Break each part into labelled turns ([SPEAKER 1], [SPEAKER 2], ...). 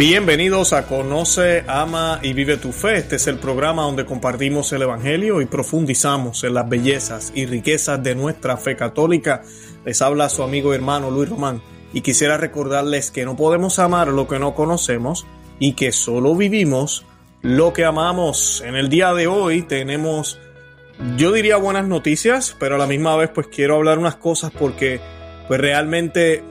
[SPEAKER 1] Bienvenidos a Conoce, Ama y Vive tu Fe. Este es el programa donde compartimos el Evangelio y profundizamos en las bellezas y riquezas de nuestra fe católica. Les habla su amigo y hermano Luis Román y quisiera recordarles que no podemos amar lo que no conocemos y que solo vivimos lo que amamos. En el día de hoy tenemos, yo diría buenas noticias, pero a la misma vez pues quiero hablar unas cosas porque pues realmente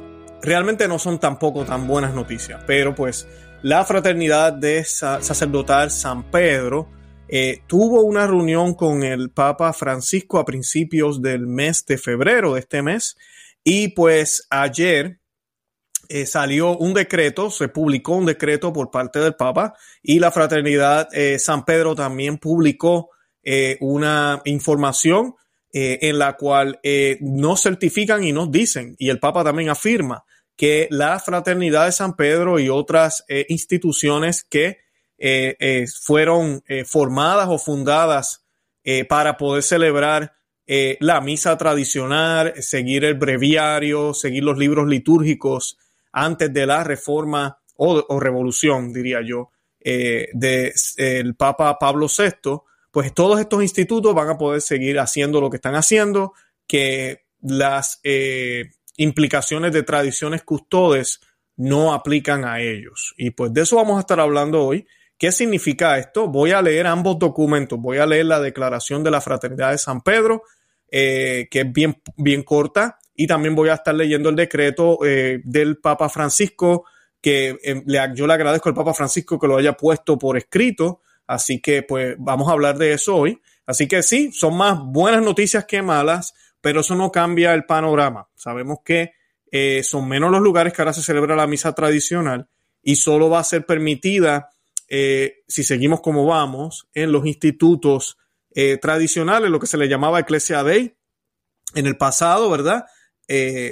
[SPEAKER 1] realmente no son tampoco tan buenas noticias, pero pues la fraternidad de sacerdotal San Pedro eh, tuvo una reunión con el Papa Francisco a principios del mes de febrero de este mes y pues ayer eh, salió un decreto, se publicó un decreto por parte del Papa y la fraternidad eh, San Pedro también publicó una información en la cual nos certifican y nos dicen, y el Papa también afirma, que la Fraternidad de San Pedro y otras eh, instituciones que eh, eh, fueron formadas o fundadas para poder celebrar la misa tradicional, seguir el breviario, seguir los libros litúrgicos antes de la reforma o, revolución, diría yo, del Papa Pablo VI, pues todos estos institutos van a poder seguir haciendo lo que están haciendo, que las implicaciones de tradiciones custodes no aplican a ellos. Y pues de eso vamos a estar hablando hoy. ¿Qué significa esto? Voy a leer ambos documentos. Voy a leer la declaración de la Fraternidad de San Pedro, eh, que es bien, bien corta, y también voy a estar leyendo el decreto eh, del Papa Francisco, que eh, yo le agradezco al Papa Francisco que lo haya puesto por escrito. Así que pues vamos a hablar de eso hoy. Así que sí, son más buenas noticias que malas pero eso no cambia el panorama. Sabemos que eh, son menos los lugares que ahora se celebra la misa tradicional y solo va a ser permitida, eh, si seguimos como vamos, en los institutos eh, tradicionales, lo que se le llamaba Ecclesia Dei en el pasado, ¿verdad?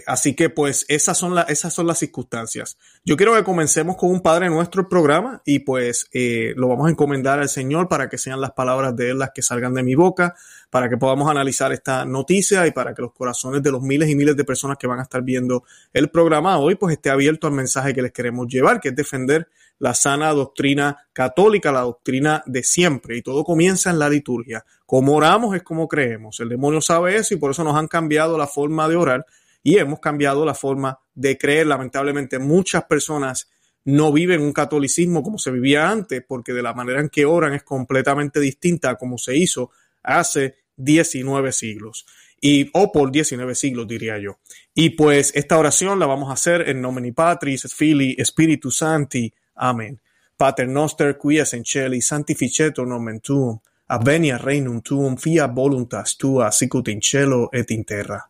[SPEAKER 1] Así que pues esas son, esas son las circunstancias. Yo quiero que comencemos con un Padre Nuestro el programa y pues lo vamos a encomendar al Señor para que sean las palabras de Él las que salgan de mi boca, para que podamos analizar esta noticia y para que los corazones de los miles y miles de personas que van a estar viendo el programa hoy pues esté abierto al mensaje que les queremos llevar, que es defender la sana doctrina católica, la doctrina de siempre y todo comienza en la liturgia. Como oramos es como creemos. El demonio sabe eso y por eso nos han cambiado la forma de orar y hemos cambiado la forma de creer. Lamentablemente muchas personas no viven un catolicismo como se vivía antes, porque de la manera en que oran es completamente distinta a como se hizo hace 19 siglos. Y, o por 19 siglos, diría yo. Y pues esta oración la vamos a hacer en nomine Patris, Fili, Spiritus Santi. Amén. Pater noster, qui es in celi, sanctificetur nomen tuum, avenia regnum tuum, fiat voluntas tua, sicut in cielo et in terra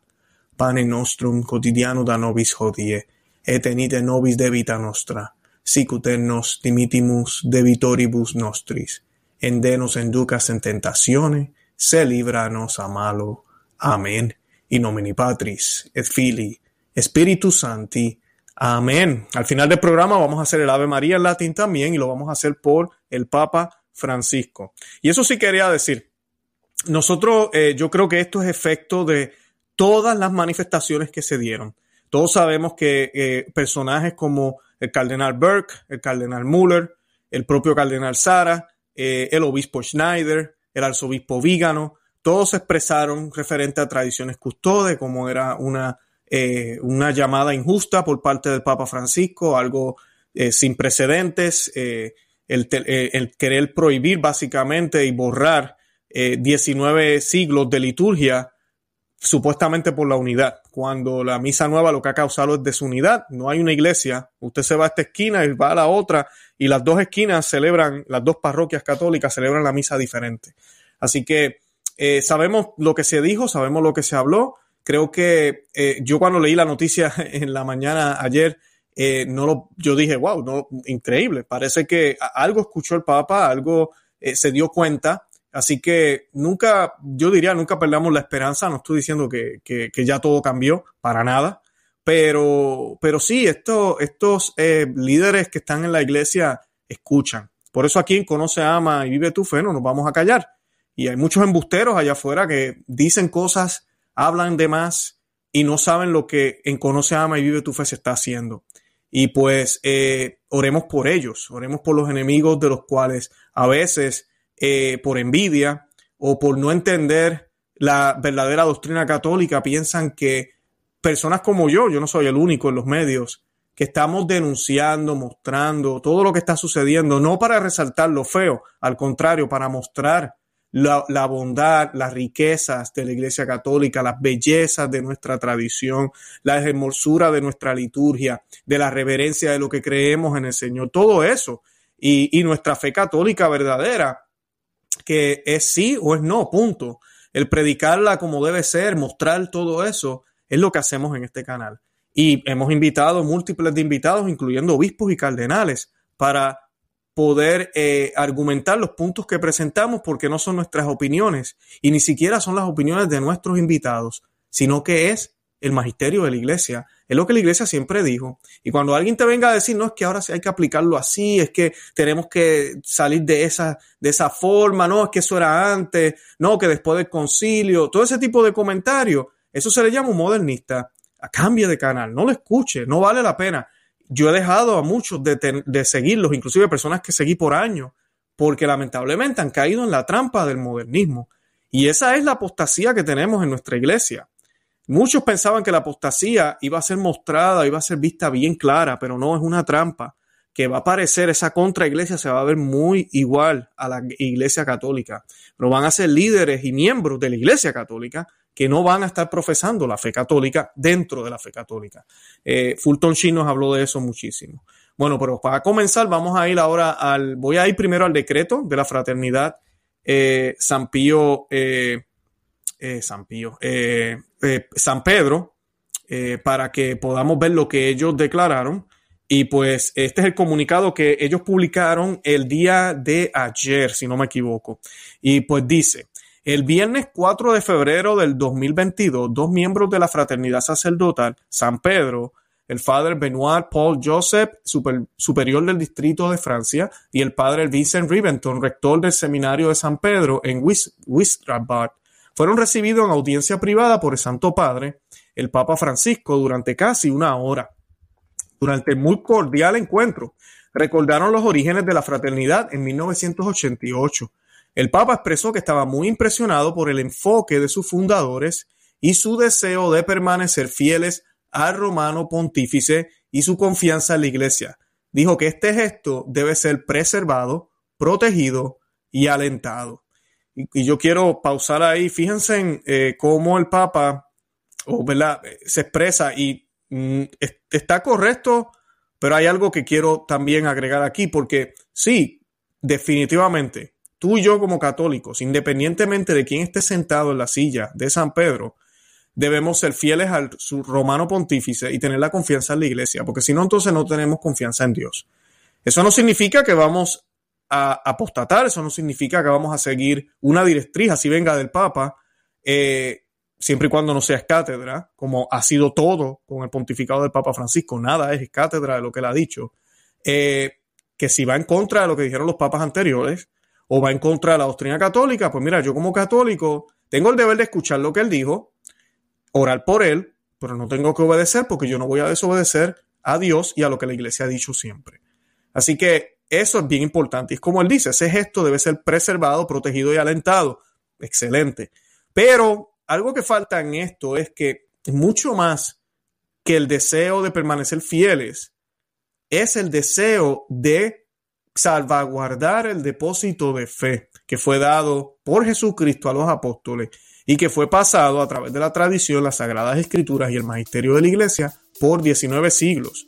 [SPEAKER 1] pane nostrum quotidiano da nobis hodie, et enite nobis debita nostra, sicut en nos dimitimus debitoribus nostris, en denos enducas en tentazione, se libranos a malo. Amén. In nomine Patris, et Filii, Spiritus Santi. Amén. Al final del programa vamos a hacer el Ave María en latín también y lo vamos a hacer por el Papa Francisco. Y eso sí quería decir. Nosotros, eh, yo creo que esto es efecto de todas las manifestaciones que se dieron. Todos sabemos que eh, personajes como el cardenal Burke, el cardenal Muller, el propio cardenal Sara, eh, el obispo Schneider, el arzobispo Vígano, todos expresaron referente a tradiciones custodes, como era una, eh, una llamada injusta por parte del Papa Francisco, algo sin precedentes, el, el, querer prohibir básicamente y borrar 19 siglos de liturgia supuestamente por la unidad, cuando la misa nueva lo que ha causado es desunidad, no hay una iglesia, usted se va a esta esquina y va a la otra y las dos esquinas celebran, las dos parroquias católicas celebran la misa diferente. Así que eh, sabemos lo que se dijo, sabemos lo que se habló. Creo que eh, yo cuando leí la noticia en la mañana ayer, eh, no lo, yo dije, wow, no, increíble. Parece que algo escuchó el Papa, algo se dio cuenta Así que nunca, yo diría, nunca perdamos la esperanza. No estoy diciendo que, ya todo cambió, para nada. Pero, pero sí, estos eh, líderes que están en la iglesia escuchan. Por eso aquí en Conoce, Ama y Vive tu Fe no nos vamos a callar. Y hay muchos embusteros allá afuera que dicen cosas, hablan de más y no saben lo que en Conoce, Ama y Vive tu Fe se está haciendo. Y pues eh, oremos por ellos, oremos por los enemigos de los cuales a veces eh, por envidia o por no entender la verdadera doctrina católica piensan que personas como yo, yo no soy el único en los medios, que estamos denunciando, mostrando todo lo que está sucediendo, no para resaltar lo feo, al contrario, para mostrar la, bondad, las riquezas de la Iglesia Católica, las bellezas de nuestra tradición, la hermosura de nuestra liturgia, de la reverencia de lo que creemos en el Señor, todo eso. Y, y nuestra fe católica verdadera, que es sí o es no, punto. El predicarla como debe ser, mostrar todo eso, es lo que hacemos en este canal. Y hemos invitado múltiples de invitados, incluyendo obispos y cardenales, para poder eh, argumentar los puntos que presentamos porque no son nuestras opiniones y ni siquiera son las opiniones de nuestros invitados, sino que es el magisterio de la iglesia. Es lo que la iglesia siempre dijo. Y cuando alguien te venga a decir, no, es que ahora hay que aplicarlo así, es que tenemos que salir de esa, de esa forma, no, es que eso era antes, no, que después del concilio, todo ese tipo de comentarios, eso se le llama un modernista. A cambio de canal, no lo escuche, no vale la pena yo he dejado a muchos de, seguirlos, inclusive personas que seguí por años, porque lamentablemente han caído en la trampa del modernismo. Y esa es la apostasía que tenemos en nuestra iglesia. Muchos pensaban que la apostasía iba a ser mostrada, iba a ser vista bien clara, pero no es una trampa que va a parecer, esa contra iglesia se va a ver muy igual a la iglesia católica, pero van a ser líderes y miembros de la iglesia católica que no van a estar profesando la fe católica dentro de la fe católica. Eh, Fulton Sheen nos habló de eso muchísimo. Bueno, pero para comenzar, vamos a ir ahora al, voy a ir primero al decreto de la fraternidad eh, San Pío, eh, San Pío, San Pedro, para que podamos ver lo que ellos declararon. Y pues este es el comunicado que ellos publicaron el día de ayer, si no me equivoco. Y pues dice, el viernes 4 de febrero del 2022, dos miembros de la fraternidad sacerdotal, San Pedro, el padre Benoit Paul Joseph, superior del distrito de Francia, y el padre Vincent Riventon, rector del seminario de San Pedro en Wistrabad, fueron recibidos en audiencia privada por el Santo Padre, el Papa Francisco, durante casi una hora. Durante el muy cordial encuentro, recordaron los orígenes de la fraternidad en 1988 el Papa expresó que estaba muy impresionado por el enfoque de sus fundadores y su deseo de permanecer fieles al romano pontífice y su confianza en la Iglesia. Dijo que este gesto debe ser preservado, protegido y alentado. Y, yo quiero pausar ahí. Fíjense en eh, cómo el Papa se expresa y mm, está correcto, pero hay algo que quiero también agregar aquí, porque sí, definitivamente, tú y yo como católicos, independientemente de quién esté sentado en la silla de San Pedro, debemos ser fieles al su romano pontífice y tener la confianza en la iglesia, porque si no, entonces no tenemos confianza en Dios. Eso no significa que vamos a apostatar, eso no significa que vamos a seguir una directriz, así venga del Papa, eh, siempre y cuando no sea cátedra, como ha sido todo con el pontificado del Papa Francisco, nada es cátedra de lo que él ha dicho, eh, que si va en contra de lo que dijeron los papas anteriores, o va en contra de la doctrina católica, pues mira, yo como católico tengo el deber de escuchar lo que él dijo, orar por él, pero no tengo que obedecer porque yo no voy a desobedecer a Dios y a lo que la iglesia ha dicho siempre. Así que eso es bien importante. Y como él dice, ese gesto debe ser preservado, protegido y alentado. Excelente. Pero algo que falta en esto es que mucho más que el deseo de permanecer fieles, es el deseo de salvaguardar el depósito de fe que fue dado por Jesucristo a los apóstoles y que fue pasado a través de la tradición, las sagradas escrituras y el magisterio de la iglesia por 19 siglos.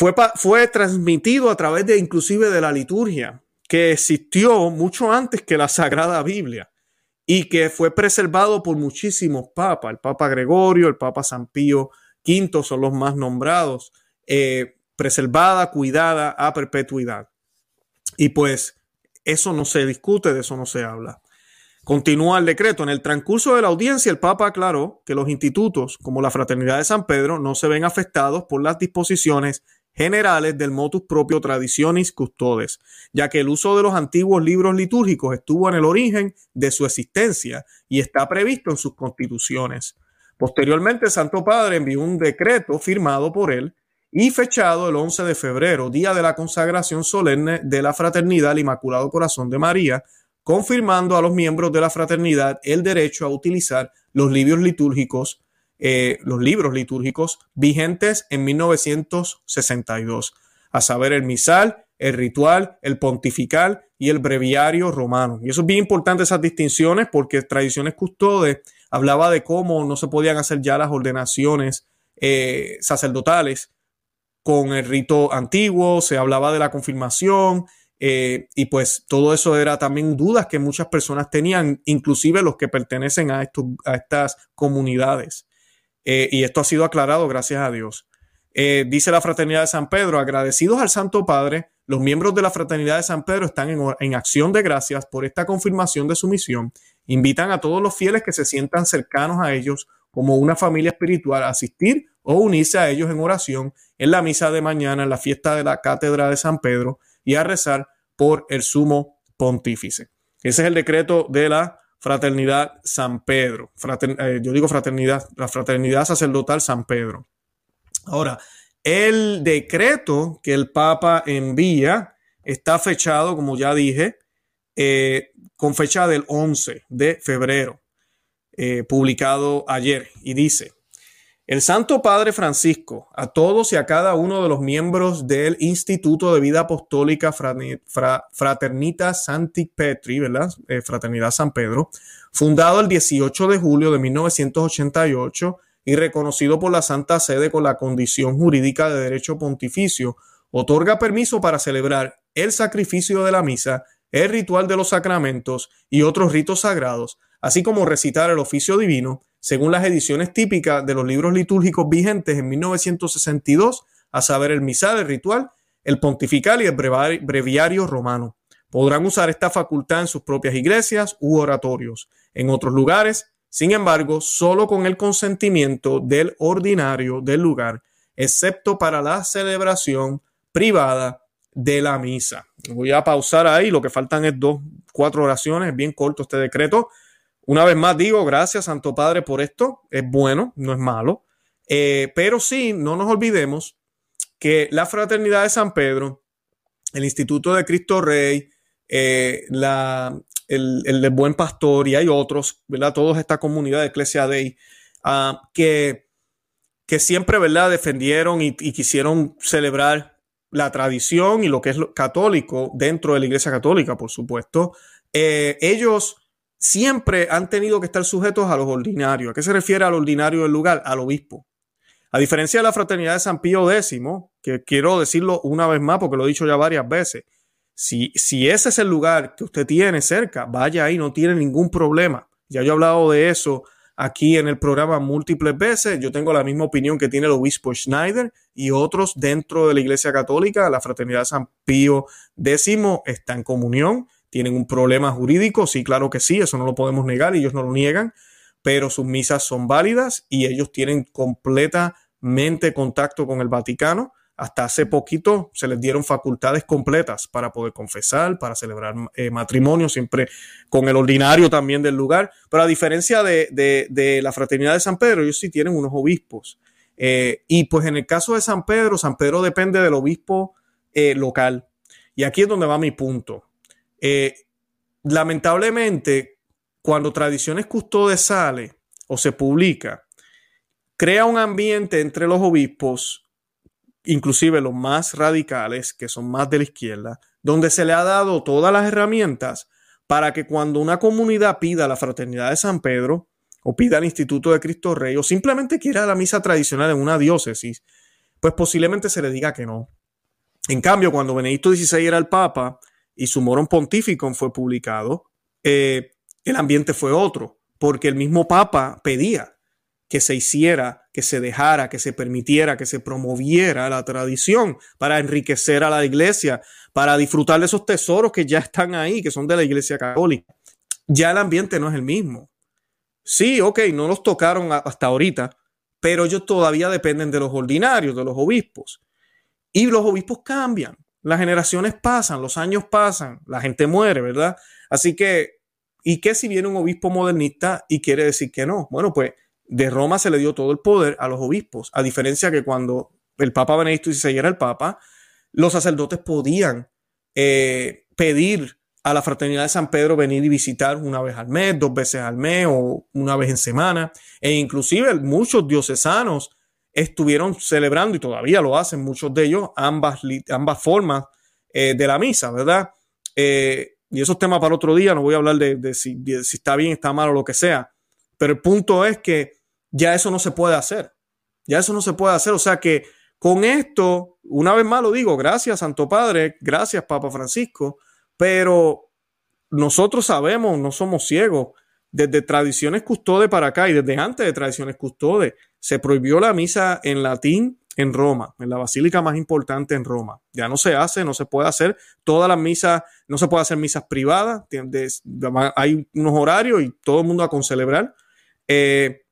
[SPEAKER 1] Fue, fue transmitido a través de inclusive de la liturgia que existió mucho antes que la Sagrada Biblia. y que fue preservado por muchísimos papas. El Papa Gregorio, el Papa San Pío V son los más nombrados. Eh, preservada, cuidada a perpetuidad. Y pues eso no se discute, de eso no se habla. Continúa el decreto. En el transcurso de la audiencia, el Papa aclaró que los institutos, como la Fraternidad de San Pedro, no se ven afectados por las disposiciones generales del motus propio traditionis custodes, ya que el uso de los antiguos libros litúrgicos estuvo en el origen de su existencia y está previsto en sus constituciones. Posteriormente, Santo Padre envió un decreto firmado por él y fechado el 11 de febrero, día de la consagración solemne de la Fraternidad al Inmaculado Corazón de María, confirmando a los miembros de la fraternidad el derecho a utilizar los libros litúrgicos eh, los libros litúrgicos vigentes en 1962, a saber el misal, el ritual, el pontifical y el breviario romano. Y eso es bien importante esas distinciones porque tradiciones custodes hablaba de cómo no se podían hacer ya las ordenaciones eh, sacerdotales con el rito antiguo, se hablaba de la confirmación, eh, y pues todo eso era también dudas que muchas personas tenían, inclusive los que pertenecen a, a estas comunidades. Eh, y esto ha sido aclarado gracias a Dios. Eh, dice la Fraternidad de San Pedro, agradecidos al Santo Padre, los miembros de la Fraternidad de San Pedro están en, acción de gracias por esta confirmación de su misión. Invitan a todos los fieles que se sientan cercanos a ellos como una familia espiritual a asistir o unirse a ellos en oración en la misa de mañana, en la fiesta de la Cátedra de San Pedro y a rezar por el sumo pontífice. Ese es el decreto de la Fraternidad San Pedro. Eh, yo digo fraternidad, la Fraternidad Sacerdotal San Pedro. Ahora, el decreto que el Papa envía está fechado, como ya dije, eh, con fecha del 11 de febrero, eh, publicado ayer, y dice, el Santo Padre Francisco, a todos y a cada uno de los miembros del Instituto de Vida Apostólica Fraternita Santi Petri, ¿verdad? Eh, Fraternidad San Pedro, fundado el 18 de julio de 1988 y reconocido por la Santa Sede con la condición jurídica de derecho pontificio, otorga permiso para celebrar el sacrificio de la misa, el ritual de los sacramentos y otros ritos sagrados, así como recitar el oficio divino según las ediciones típicas de los libros litúrgicos vigentes en 1962, a saber el misal, el ritual, el pontifical y el breviario romano. Podrán usar esta facultad en sus propias iglesias u oratorios. En otros lugares, sin embargo, solo con el consentimiento del ordinario del lugar, excepto para la celebración privada de la misa. Voy a pausar ahí, lo que faltan es dos, cuatro oraciones, es bien corto este decreto. Una vez más digo, gracias Santo Padre por esto. Es bueno, no es malo. Eh, pero sí, no nos olvidemos que la Fraternidad de San Pedro, el Instituto de Cristo Rey, eh, la, el, Buen Pastor y hay otros, ¿verdad? Toda esta comunidad de Iglesia Dei ah, que, que siempre, ¿verdad? Defendieron y, quisieron celebrar la tradición y lo que es católico dentro de la Iglesia Católica, por supuesto. Eh, ellos siempre han tenido que estar sujetos a los ordinarios. ¿A qué se refiere al ordinario del lugar? Al obispo. A diferencia de la fraternidad de San Pío X, que quiero decirlo una vez más porque lo he dicho ya varias veces, si, si ese es el lugar que usted tiene cerca, vaya ahí, no tiene ningún problema. Ya yo he hablado de eso aquí en el programa múltiples veces. Yo tengo la misma opinión que tiene el obispo Schneider y otros dentro de la Iglesia Católica. La fraternidad de San Pío X está en comunión ¿Tienen un problema jurídico? Sí, claro que sí, eso no lo podemos negar, ellos no lo niegan, pero sus misas son válidas y ellos tienen completamente contacto con el Vaticano. Hasta hace poquito se les dieron facultades completas para poder confesar, para celebrar eh, matrimonio, siempre con el ordinario también del lugar. Pero a diferencia de, la Fraternidad de San Pedro, ellos sí tienen unos obispos. Eh, y pues en el caso de San Pedro, San Pedro depende del obispo eh, local. Y aquí es donde va mi punto. Eh, lamentablemente, cuando Tradiciones Custodes sale o se publica, crea un ambiente entre los obispos, inclusive los más radicales, que son más de la izquierda, donde se le ha dado todas las herramientas para que cuando una comunidad pida la fraternidad de San Pedro, o pida el Instituto de Cristo Rey, o simplemente quiera la misa tradicional en una diócesis, pues posiblemente se le diga que no. En cambio, cuando Benedicto XVI era el Papa, y su Morón Pontificum fue publicado, eh, el ambiente fue otro, porque el mismo Papa pedía que se hiciera, que se dejara, que se permitiera, que se promoviera la tradición para enriquecer a la iglesia, para disfrutar de esos tesoros que ya están ahí, que son de la iglesia católica. Ya el ambiente no es el mismo. Sí, ok, no los tocaron hasta ahorita, pero ellos todavía dependen de los ordinarios, de los obispos. Y los obispos cambian, las generaciones pasan, los años pasan, la gente muere, ¿verdad? Así que, ¿y qué si viene un obispo modernista y quiere decir que no? Bueno, pues de Roma se le dio todo el poder a los obispos, a diferencia que cuando el Papa Benedicto XVI era el Papa, los sacerdotes podían eh, pedir a la Fraternidad de San Pedro venir y visitar una vez al mes, dos veces al mes o una vez en semana. E inclusive muchos diocesanos estuvieron celebrando y todavía lo hacen muchos de ellos ambas, ambas formas eh, de la misa, ¿verdad? Eh, y esos temas para otro día, no voy a hablar de, si, de, si, está bien, está mal o lo que sea, pero el punto es que ya eso no se puede hacer. Ya eso no se puede hacer. O sea que con esto, una vez más lo digo, gracias Santo Padre, gracias Papa Francisco, pero nosotros sabemos, no somos ciegos. Desde tradiciones custodes para acá y desde antes de tradiciones custodes, se prohibió la misa en latín en Roma, en la basílica más importante en Roma. Ya no se hace, no se puede hacer todas las misas, no se puede hacer misas privadas, hay unos horarios y todo el mundo a con celebrar. Eh,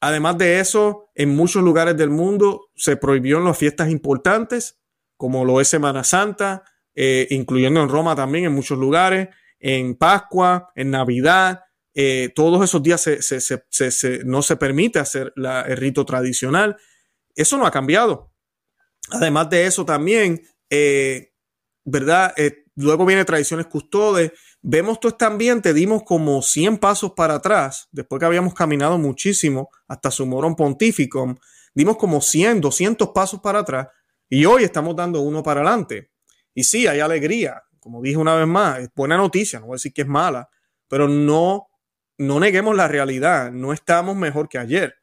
[SPEAKER 1] Además de eso, en muchos lugares del mundo se prohibió en las fiestas importantes, como lo es Semana Santa, eh, incluyendo en Roma también, en muchos lugares, en Pascua, en Navidad. Eh, todos esos días no se permite hacer el rito tradicional. Eso no ha cambiado. Además de eso también, eh, ¿verdad? luego viene tradiciones custodes vemos todo este ambiente, dimos como 100 pasos para atrás, después que habíamos caminado muchísimo hasta su morón pontificum, dimos como 100, 200 pasos para atrás y hoy estamos dando uno para adelante. Y sí, hay alegría, como dije una vez más, es buena noticia, no voy a decir que es mala, pero no, no neguemos la realidad, no estamos mejor que ayer,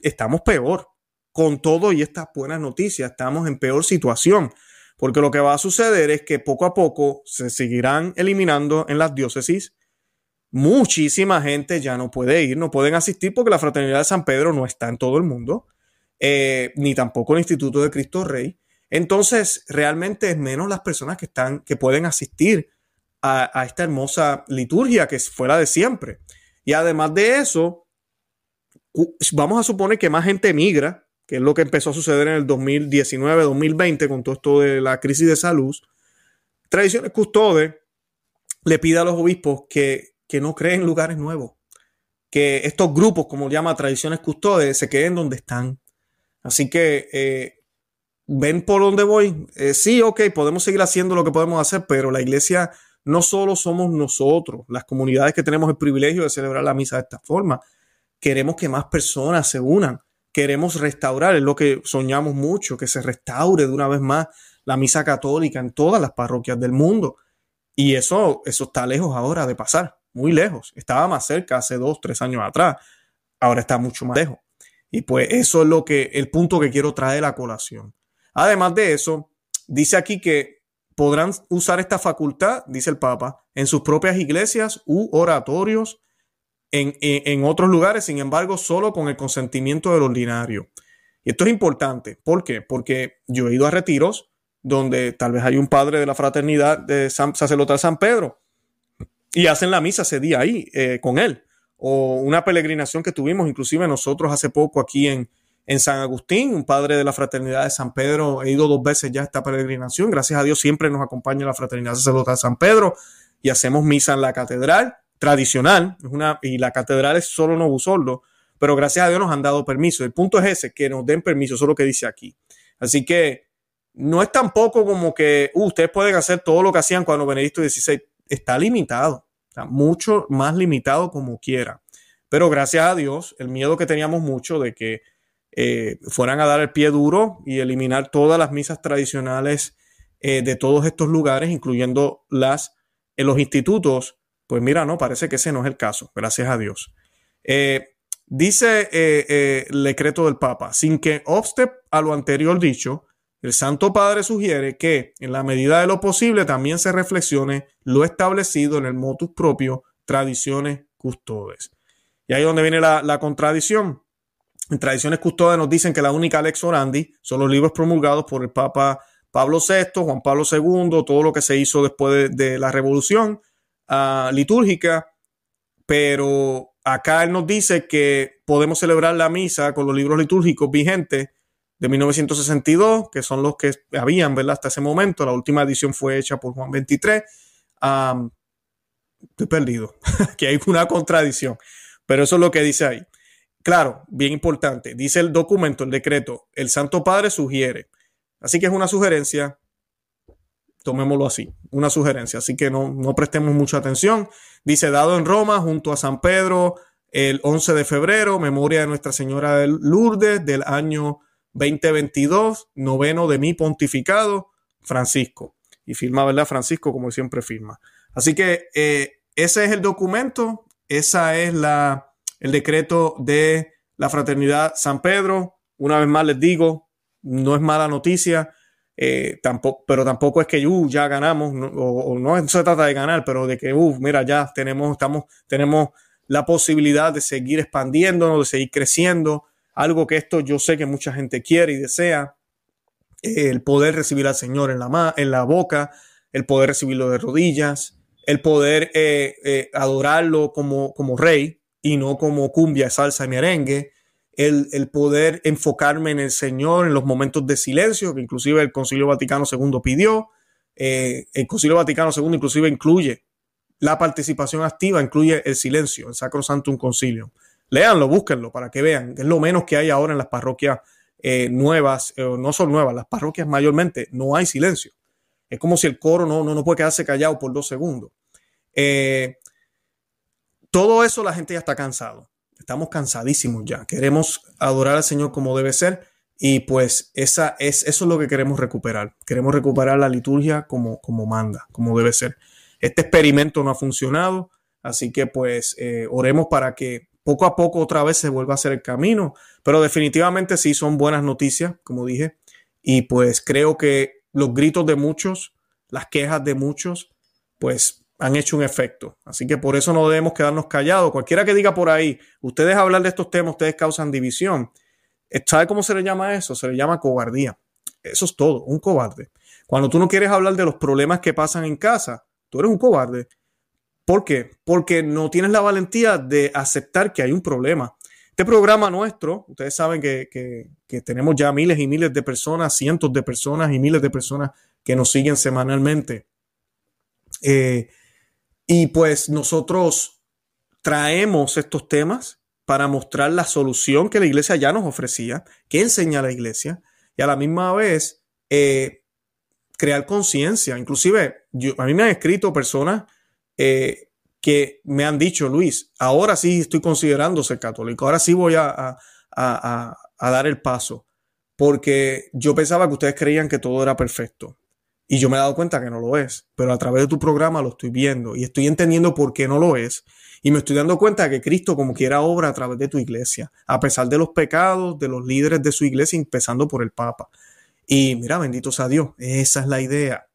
[SPEAKER 1] estamos peor. Con todo y estas buenas noticias, estamos en peor situación. Porque lo que va a suceder es que poco a poco se seguirán eliminando en las diócesis. Muchísima gente ya no puede ir, no pueden asistir porque la Fraternidad de San Pedro no está en todo el mundo, eh, ni tampoco el Instituto de Cristo Rey. Entonces, realmente es menos las personas que están, que pueden asistir a, a esta hermosa liturgia que fuera de siempre. Y además de eso, vamos a suponer que más gente migra que es lo que empezó a suceder en el 2019-2020 con todo esto de la crisis de salud, Tradiciones Custodes le pide a los obispos que, no creen lugares nuevos, que estos grupos, como llama Tradiciones Custodes, se queden donde están. Así que, eh, ¿ven por dónde voy? Eh, sí, ok, podemos seguir haciendo lo que podemos hacer, pero la iglesia no solo somos nosotros, las comunidades que tenemos el privilegio de celebrar la misa de esta forma, queremos que más personas se unan queremos restaurar, es lo que soñamos mucho, que se restaure de una vez más la misa católica en todas las parroquias del mundo. Y eso, eso está lejos ahora de pasar, muy lejos. Estaba más cerca hace dos, tres años atrás, ahora está mucho más lejos. Y pues eso es lo que, el punto que quiero traer a colación. Además de eso, dice aquí que podrán usar esta facultad, dice el Papa, en sus propias iglesias u oratorios en, otros lugares, sin embargo, solo con el consentimiento del ordinario. Y esto es importante. ¿Por qué? Porque yo he ido a retiros donde tal vez hay un padre de la fraternidad de San, sacerdotal San Pedro y hacen la misa ese día ahí eh, con él. O una peregrinación que tuvimos, inclusive nosotros hace poco aquí en, en San Agustín, un padre de la fraternidad de San Pedro. He ido dos veces ya a esta peregrinación. Gracias a Dios siempre nos acompaña la fraternidad sacerdotal San Pedro y hacemos misa en la catedral tradicional, es una, y la catedral es solo Novo Sordo, pero gracias a Dios nos han dado permiso. El punto es ese, que nos den permiso, eso es lo que dice aquí. Así que no es tampoco como que uh, ustedes pueden hacer todo lo que hacían cuando Benedicto XVI está limitado, está mucho más limitado como quiera. Pero gracias a Dios, el miedo que teníamos mucho de que eh, fueran a dar el pie duro y eliminar todas las misas tradicionales eh, de todos estos lugares, incluyendo las en los institutos, pues mira, no, parece que ese no es el caso, gracias a Dios. Eh, dice eh, eh, el decreto del Papa, sin que obste a lo anterior dicho, el Santo Padre sugiere que, en la medida de lo posible, también se reflexione lo establecido en el motus propio Tradiciones custodes. Y ahí es donde viene la contradicción. En tradiciones custodes nos dicen que la única lex orandi son los libros promulgados por el Papa Pablo VI, Juan Pablo II, todo lo que se hizo después de, la revolución uh, litúrgica, pero acá él nos dice que podemos celebrar la misa con los libros litúrgicos vigentes de 1962, que son los que habían, ¿verdad? Hasta ese momento. La última edición fue hecha por Juan 23. estoy perdido, que hay una contradicción, pero eso es lo que dice ahí. Claro, bien importante, dice el documento, el decreto, el Santo Padre sugiere. Así que es una sugerencia, tomémoslo así, una sugerencia, así que no, no prestemos mucha atención. Dice, dado en Roma junto a San Pedro el 11 de febrero, memoria de Nuestra Señora de Lourdes del año 2022, noveno de mi pontificado, Francisco. Y firma, ¿verdad? Francisco, como siempre firma. Así que eh, ese es el documento, esa es la, el decreto de la Fraternidad San Pedro. Una vez más les digo, no es mala noticia, eh, tampoco, pero tampoco es que uh, ya ganamos, o, no se trata de ganar, pero de que, uh, mira, ya tenemos, estamos, tenemos la posibilidad de seguir expandiéndonos, de seguir creciendo, algo que esto yo sé que mucha gente quiere y desea, el poder recibir al Señor en la, en la boca, el poder recibirlo de rodillas, el poder eh, eh, adorarlo como, como rey y no como cumbia, salsa y merengue, el, el, poder enfocarme en el Señor en los momentos de silencio, que inclusive el Concilio Vaticano II pidió. Eh, el Concilio Vaticano II inclusive incluye la participación activa, incluye el silencio, el Sacro un Concilio. Léanlo, búsquenlo para que vean. Es lo menos que hay ahora en las parroquias eh, nuevas, eh, no son nuevas, las parroquias mayormente no hay silencio. Es como si el coro no, no, no puede quedarse callado por dos segundos. Eh, todo eso la gente ya está cansado. Estamos cansadísimos ya. Queremos adorar al Señor como debe ser. Y pues esa es, eso es lo que queremos recuperar. Queremos recuperar la liturgia como, como manda, como debe ser. Este experimento no ha funcionado, así que pues oremos para que poco a poco otra vez se vuelve a hacer el camino, pero definitivamente sí son buenas noticias, como dije, y pues creo que los gritos de muchos, las quejas de muchos, pues han hecho un efecto. Así que por eso no debemos quedarnos callados. Cualquiera que diga por ahí, ustedes hablar de estos temas, ustedes causan división. ¿Sabe cómo se le llama eso? Se le llama cobardía. Eso es todo, un cobarde. Cuando tú no quieres hablar de los problemas que pasan en casa, tú eres un cobarde. ¿Por qué? Porque no tienes la valentía de aceptar que hay un problema. Este programa nuestro, ustedes saben que, tenemos ya miles y miles de personas, cientos de personas y miles de personas que nos siguen semanalmente. Eh, y pues nosotros traemos estos temas para mostrar la solución que la iglesia ya nos ofrecía, que enseña la iglesia, y a la misma vez eh, crear conciencia. Inclusive, a mí me han escrito personas eh, que me han dicho, Luis, ahora sí estoy considerando ser católico, ahora sí voy a, dar el paso, porque yo pensaba que ustedes creían que todo era perfecto. Y yo me he dado cuenta que no lo es, pero a través de tu programa lo estoy viendo y estoy entendiendo por qué no lo es. Y me estoy dando cuenta que Cristo como quiera obra a través de tu iglesia, a pesar de los pecados de los líderes de su iglesia, empezando por el Papa. Y mira, bendito sea Dios, esa es la idea.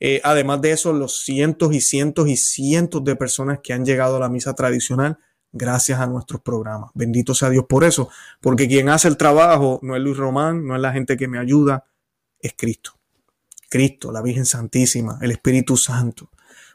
[SPEAKER 1] Eh, además de eso, los cientos y cientos y cientos de personas que han llegado a la misa tradicional gracias a nuestros programas. Bendito sea Dios por eso, porque quien hace el trabajo no es Luis Román, no es la gente que me ayuda, es Cristo. Cristo, la Virgen Santísima, el Espíritu Santo,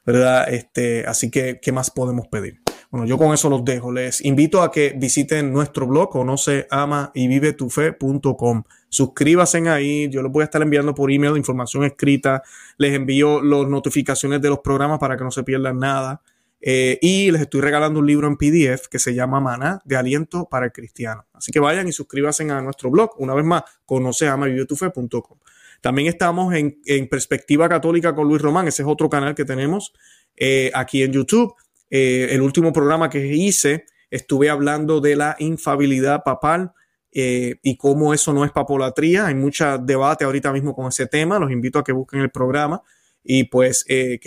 [SPEAKER 1] ¿verdad? Este, así que, ¿qué más podemos pedir? Bueno, yo con eso los dejo. Les invito a que visiten nuestro blog, conoce, y vive tu fe.com. Suscríbanse ahí, yo les voy a estar enviando por email información escrita, les envío las notificaciones de los programas para que no se pierdan nada. Eh, y les estoy regalando un libro en PDF que se llama Maná de Aliento para el Cristiano. Así que vayan y suscríbanse a nuestro blog. Una vez más, conoce, y vive tu fe.com. También estamos en, Perspectiva Católica con Luis Román, ese es otro canal que tenemos eh, aquí en YouTube. Eh, el último programa que hice, estuve hablando de la infabilidad papal eh, y cómo eso no es papolatría. Hay mucho debate ahorita mismo con ese tema. Los invito a que busquen el programa y pues que,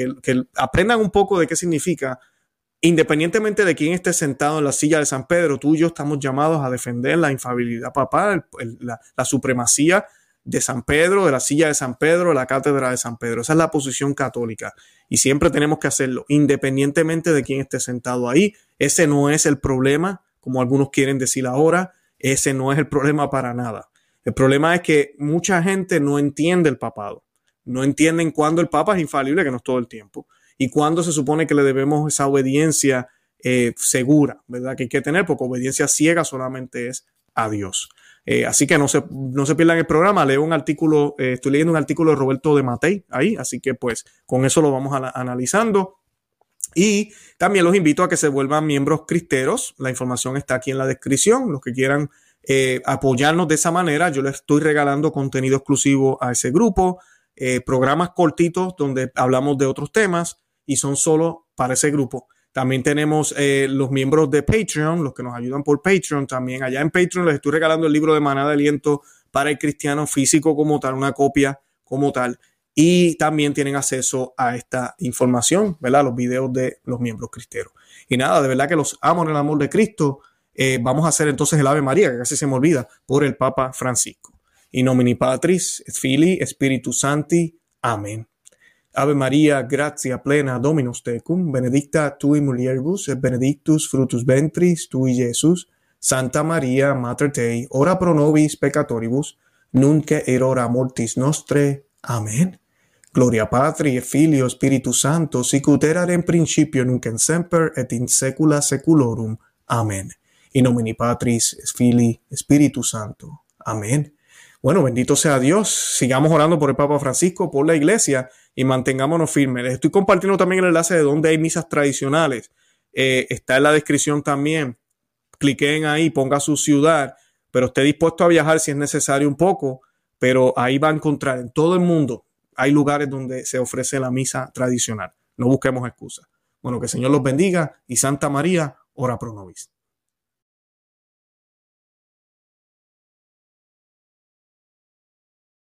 [SPEAKER 1] aprendan un poco de qué significa. Independientemente de quién esté sentado en la silla de San Pedro, tú y yo estamos llamados a defender la infabilidad papal, la, supremacía de San Pedro, de la silla de San Pedro, de la cátedra de San Pedro. Esa es la posición católica y siempre tenemos que hacerlo, independientemente de quién esté sentado ahí. Ese no es el problema, como algunos quieren decir ahora, ese no es el problema para nada. El problema es que mucha gente no entiende el papado, no entienden cuándo el papa es infalible, que no es todo el tiempo, y cuándo se supone que le debemos esa obediencia eh, segura, ¿verdad? Que hay que tener, porque obediencia ciega solamente es a Dios. Eh, así que no se, no se pierdan el programa. Leo un artículo, eh, estoy leyendo un artículo de Roberto de Matei ahí, así que pues con eso lo vamos analizando. Y también los invito a que se vuelvan miembros cristeros. La información está aquí en la descripción. Los que quieran eh, apoyarnos de esa manera, yo les estoy regalando contenido exclusivo a ese grupo, programas cortitos donde hablamos de otros temas y son solo para ese grupo. También tenemos eh, los miembros de Patreon, los que nos ayudan por Patreon. También allá en Patreon les estoy regalando el libro de Manada de Aliento para el cristiano físico como tal, una copia como tal. Y también tienen acceso a esta información, ¿verdad? Los videos de los miembros cristeros. Y nada, de verdad que los amo en el amor de Cristo. Eh, vamos a hacer entonces el Ave María, que casi se me olvida, por el Papa Francisco. In nomini Patris, Fili, Spiritus Santi. Amén. Ave Maria, gratia plena Dominus tecum, benedicta tui mulieribus et benedictus fructus ventris tui Iesus. Santa Maria, Mater Dei, ora pro nobis peccatoribus, nunc et hora mortis nostre. Amen. Gloria Patri et Filio Spiritus Sancto, sic ut erat in principio nunc et semper et in saecula saeculorum. Amen. In nomine Patris et Filii et Spiritus Sancto. Amen. Bueno, bendito sea Dios. Sigamos orando por el Papa Francisco, por la iglesia y mantengámonos firmes. Les estoy compartiendo también el enlace de donde hay misas tradicionales. Eh, está en la descripción también. Cliquen ahí, ponga su ciudad, pero esté dispuesto a viajar si es necesario un poco, pero ahí va a encontrar en todo el mundo hay lugares donde se ofrece la misa tradicional. No busquemos excusas. Bueno, que el Señor los bendiga y Santa María, ora pro nobis.